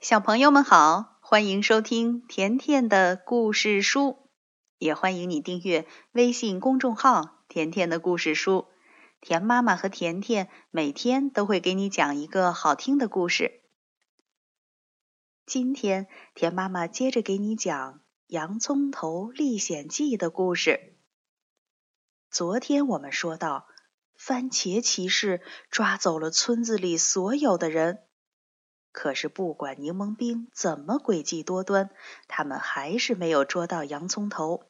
小朋友们好，欢迎收听甜甜的故事书，也欢迎你订阅微信公众号“甜甜的故事书”。甜妈妈和甜甜每天都会给你讲一个好听的故事。今天，甜妈妈接着给你讲《洋葱头历险记》的故事。昨天我们说到，番茄骑士抓走了村子里所有的人。可是，不管柠檬兵怎么诡计多端，他们还是没有捉到洋葱头。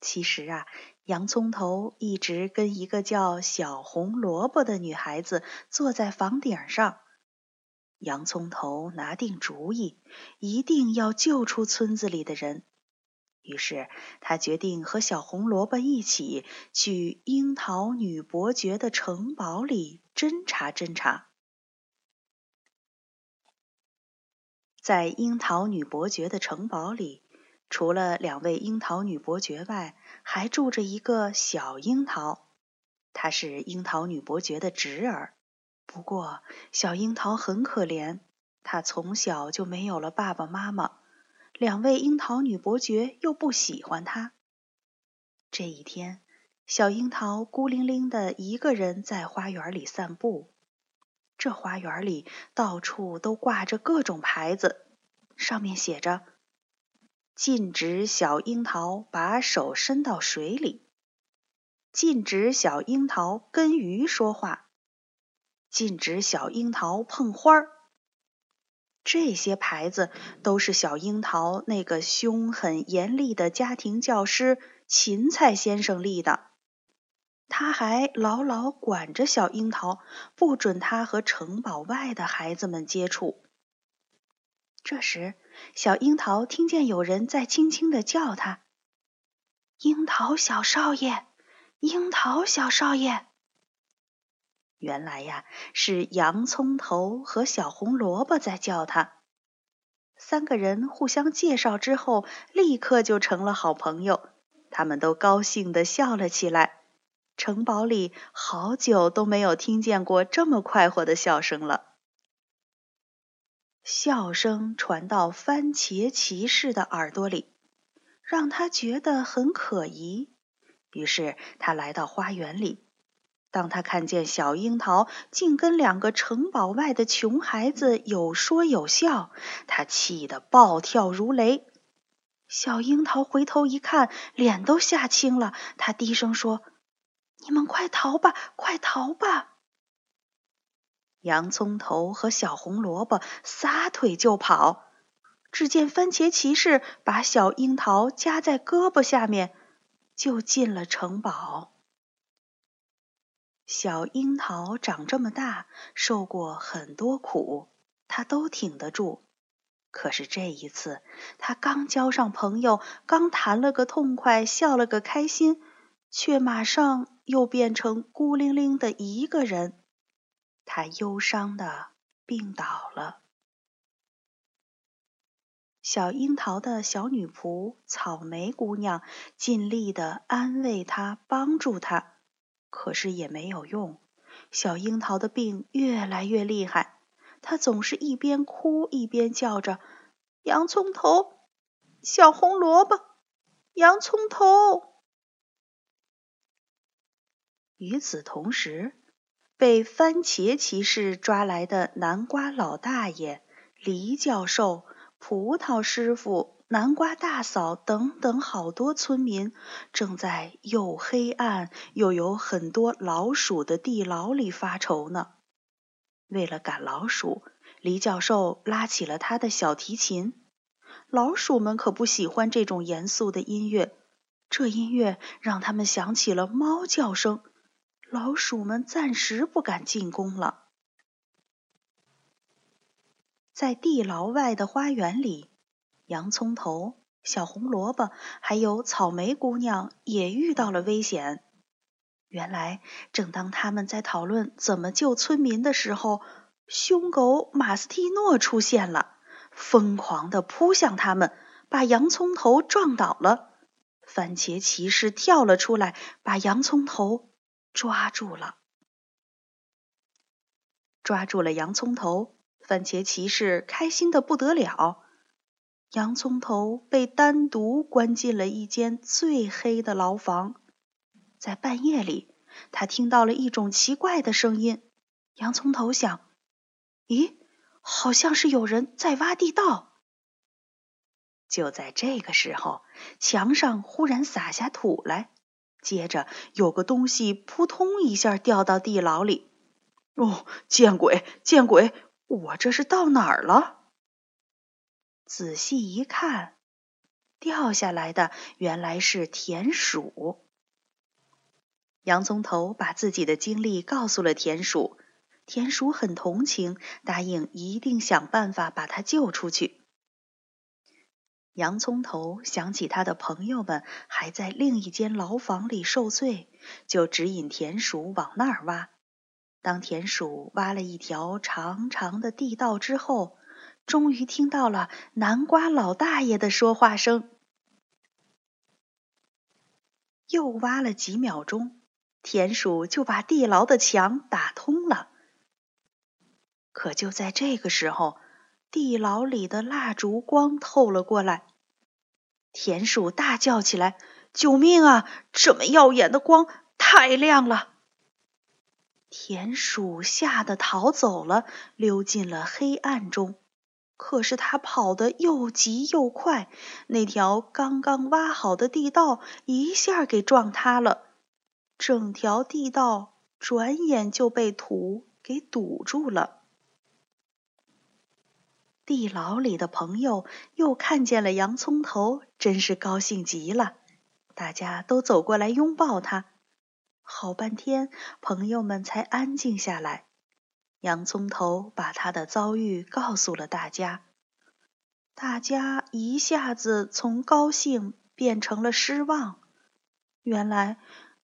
其实啊，洋葱头一直跟一个叫小红萝卜的女孩子坐在房顶上。洋葱头拿定主意，一定要救出村子里的人。于是，他决定和小红萝卜一起去樱桃女伯爵的城堡里侦查侦查。在樱桃女伯爵的城堡里，除了两位樱桃女伯爵外，还住着一个小樱桃。她是樱桃女伯爵的侄儿。不过，小樱桃很可怜，她从小就没有了爸爸妈妈，两位樱桃女伯爵又不喜欢她。这一天，小樱桃孤零零的一个人在花园里散步。这花园里到处都挂着各种牌子，上面写着：“禁止小樱桃把手伸到水里，禁止小樱桃跟鱼说话，禁止小樱桃碰花儿。”这些牌子都是小樱桃那个凶狠严厉的家庭教师芹菜先生立的。他还牢牢管着小樱桃，不准他和城堡外的孩子们接触。这时，小樱桃听见有人在轻轻的叫他：“樱桃小少爷，樱桃小少爷。”原来呀，是洋葱头和小红萝卜在叫他。三个人互相介绍之后，立刻就成了好朋友。他们都高兴的笑了起来。城堡里好久都没有听见过这么快活的笑声了。笑声传到番茄骑士的耳朵里，让他觉得很可疑。于是他来到花园里。当他看见小樱桃竟跟两个城堡外的穷孩子有说有笑，他气得暴跳如雷。小樱桃回头一看，脸都吓青了。他低声说。你们快逃吧，快逃吧！洋葱头和小红萝卜撒腿就跑。只见番茄骑士把小樱桃夹在胳膊下面，就进了城堡。小樱桃长这么大，受过很多苦，它都挺得住。可是这一次，它刚交上朋友，刚谈了个痛快，笑了个开心。却马上又变成孤零零的一个人，他忧伤的病倒了。小樱桃的小女仆草莓姑娘尽力的安慰他，帮助他，可是也没有用。小樱桃的病越来越厉害，她总是一边哭一边叫着：“洋葱头，小红萝卜，洋葱头。”与此同时，被番茄骑士抓来的南瓜老大爷、梨教授、葡萄师傅、南瓜大嫂等等好多村民，正在又黑暗又有很多老鼠的地牢里发愁呢。为了赶老鼠，梨教授拉起了他的小提琴。老鼠们可不喜欢这种严肃的音乐，这音乐让他们想起了猫叫声。老鼠们暂时不敢进攻了。在地牢外的花园里，洋葱头、小红萝卜还有草莓姑娘也遇到了危险。原来，正当他们在讨论怎么救村民的时候，凶狗马斯蒂诺出现了，疯狂的扑向他们，把洋葱头撞倒了。番茄骑士跳了出来，把洋葱头。抓住了，抓住了洋葱头。番茄骑士开心的不得了。洋葱头被单独关进了一间最黑的牢房。在半夜里，他听到了一种奇怪的声音。洋葱头想：“咦，好像是有人在挖地道。”就在这个时候，墙上忽然洒下土来，接着有个东西扑通一下掉到地牢里。哦，见鬼！见鬼！我这是到哪儿了？仔细一看，掉下来的原来是田鼠。洋葱头把自己的经历告诉了田鼠，田鼠很同情，答应一定想办法把他救出去。洋葱头想起他的朋友们还在另一间牢房里受罪，就指引田鼠往那儿挖。当田鼠挖了一条长长的地道之后，终于听到了南瓜老大爷的说话声。又挖了几秒钟，田鼠就把地牢的墙打通了。可就在这个时候，地牢里的蜡烛光透了过来，田鼠大叫起来：“救命啊！这么耀眼的光，太亮了！”田鼠吓得逃走了，溜进了黑暗中。可是他跑得又急又快，那条刚刚挖好的地道一下给撞塌了，整条地道转眼就被土给堵住了。地牢里的朋友又看见了洋葱头，真是高兴极了，大家都走过来拥抱他。好半天，朋友们才安静下来。洋葱头把他的遭遇告诉了大家，大家一下子从高兴变成了失望。原来，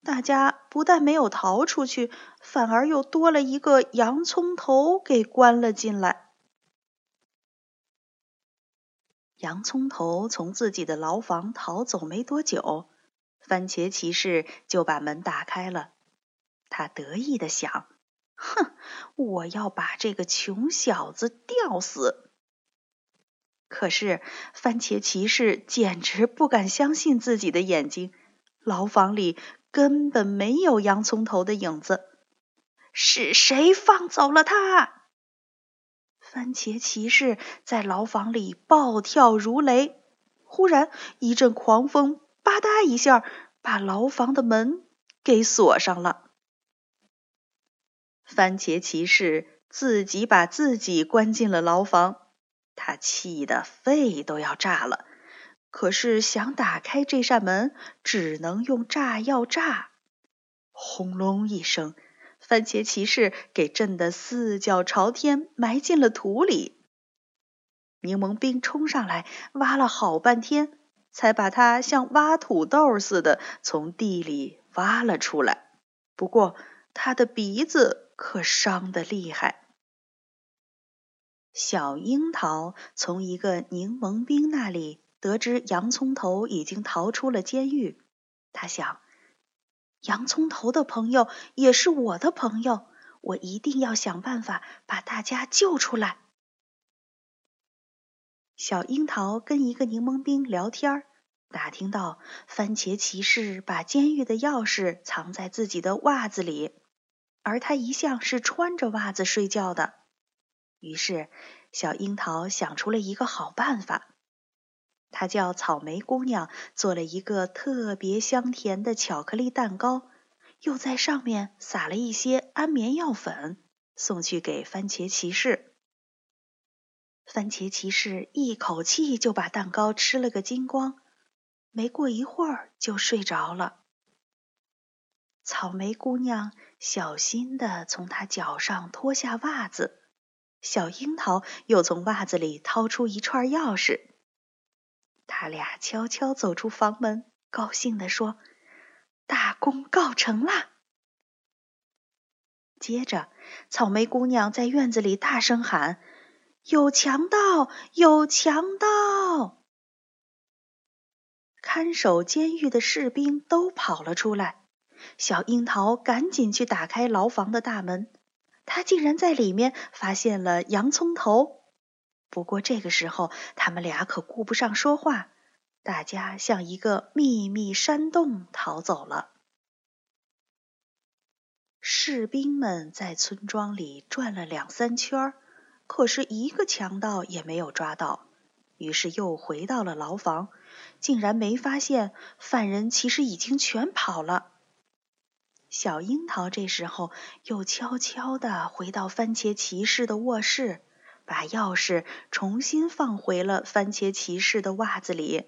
大家不但没有逃出去，反而又多了一个洋葱头给关了进来。洋葱头从自己的牢房逃走没多久，番茄骑士就把门打开了。他得意的想。哼！我要把这个穷小子吊死。可是番茄骑士简直不敢相信自己的眼睛，牢房里根本没有洋葱头的影子。是谁放走了他？番茄骑士在牢房里暴跳如雷。忽然一阵狂风，吧嗒一下把牢房的门给锁上了。番茄骑士自己把自己关进了牢房，他气得肺都要炸了。可是想打开这扇门，只能用炸药炸。轰隆一声，番茄骑士给震得四脚朝天，埋进了土里。柠檬兵冲上来，挖了好半天，才把他像挖土豆似的从地里挖了出来。不过他的鼻子。可伤得厉害。小樱桃从一个柠檬兵那里得知洋葱头已经逃出了监狱，他想，洋葱头的朋友也是我的朋友，我一定要想办法把大家救出来。小樱桃跟一个柠檬兵聊天儿，打听到番茄骑士把监狱的钥匙藏在自己的袜子里。而他一向是穿着袜子睡觉的，于是小樱桃想出了一个好办法。他叫草莓姑娘做了一个特别香甜的巧克力蛋糕，又在上面撒了一些安眠药粉，送去给番茄骑士。番茄骑士一口气就把蛋糕吃了个精光，没过一会儿就睡着了。草莓姑娘小心地从她脚上脱下袜子，小樱桃又从袜子里掏出一串钥匙。他俩悄悄走出房门，高兴地说：“大功告成啦！”接着，草莓姑娘在院子里大声喊：“有强盗！有强盗！”看守监狱的士兵都跑了出来。小樱桃赶紧去打开牢房的大门，他竟然在里面发现了洋葱头。不过这个时候，他们俩可顾不上说话，大家向一个秘密山洞逃走了。士兵们在村庄里转了两三圈，可是一个强盗也没有抓到。于是又回到了牢房，竟然没发现犯人其实已经全跑了。小樱桃这时候又悄悄地回到番茄骑士的卧室，把钥匙重新放回了番茄骑士的袜子里。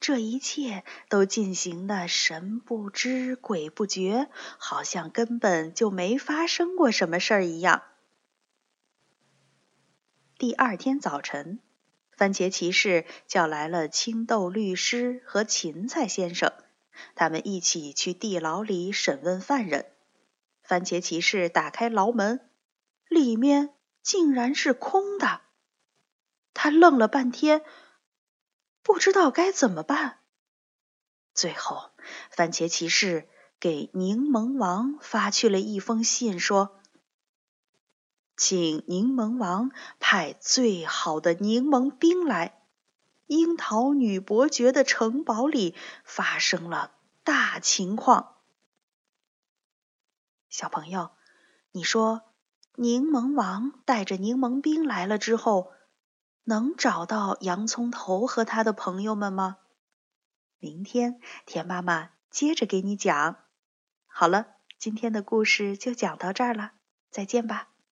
这一切都进行的神不知鬼不觉，好像根本就没发生过什么事儿一样。第二天早晨，番茄骑士叫来了青豆律师和芹菜先生。他们一起去地牢里审问犯人。番茄骑士打开牢门，里面竟然是空的。他愣了半天，不知道该怎么办。最后，番茄骑士给柠檬王发去了一封信，说：“请柠檬王派最好的柠檬兵来。”樱桃女伯爵的城堡里发生了大情况。小朋友，你说柠檬王带着柠檬兵来了之后，能找到洋葱头和他的朋友们吗？明天田妈妈接着给你讲。好了，今天的故事就讲到这儿了，再见吧。